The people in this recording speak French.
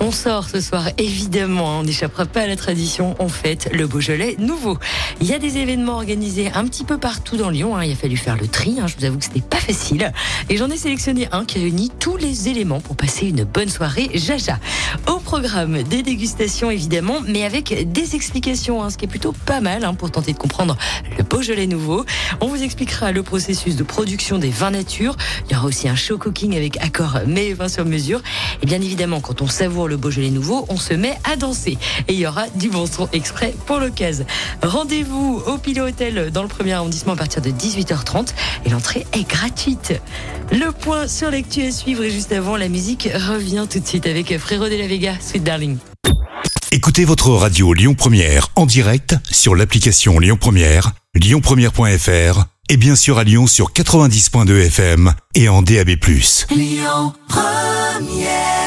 On sort ce soir, évidemment, on n'échappera pas à la tradition, on fête le Beaujolais nouveau. Il y a des événements organisés un petit peu partout dans Lyon, hein. il a fallu faire le tri, hein. je vous avoue que c'était pas facile. Et j'en ai sélectionné un qui réunit tous les éléments pour passer une bonne soirée Jaja. Au programme, des dégustations évidemment, mais avec des explications, hein, ce qui est plutôt pas mal pour tenter de comprendre le Beaujolais nouveau. On vous expliquera le processus de production des vins nature. Il y aura aussi un show cooking avec accord mais vins sur mesure. Et bien évidemment, quand on savoure le Beaujolais nouveau, on se met à danser. Et il y aura du bon son exprès pour l'occasion. Rendez-vous au Pilote Hotel dans le premier arrondissement à partir de 18h30 et l'entrée est gratuite. Le point sur l'actu à suivre et juste avant, la musique revient tout de suite avec Frérot de la Vega, Sweet Darling. Écoutez votre radio Lyon Première en direct sur l'application Lyon Première, lyonpremière.fr et bien sûr à Lyon sur 90.2 FM et en DAB+. Lyon Première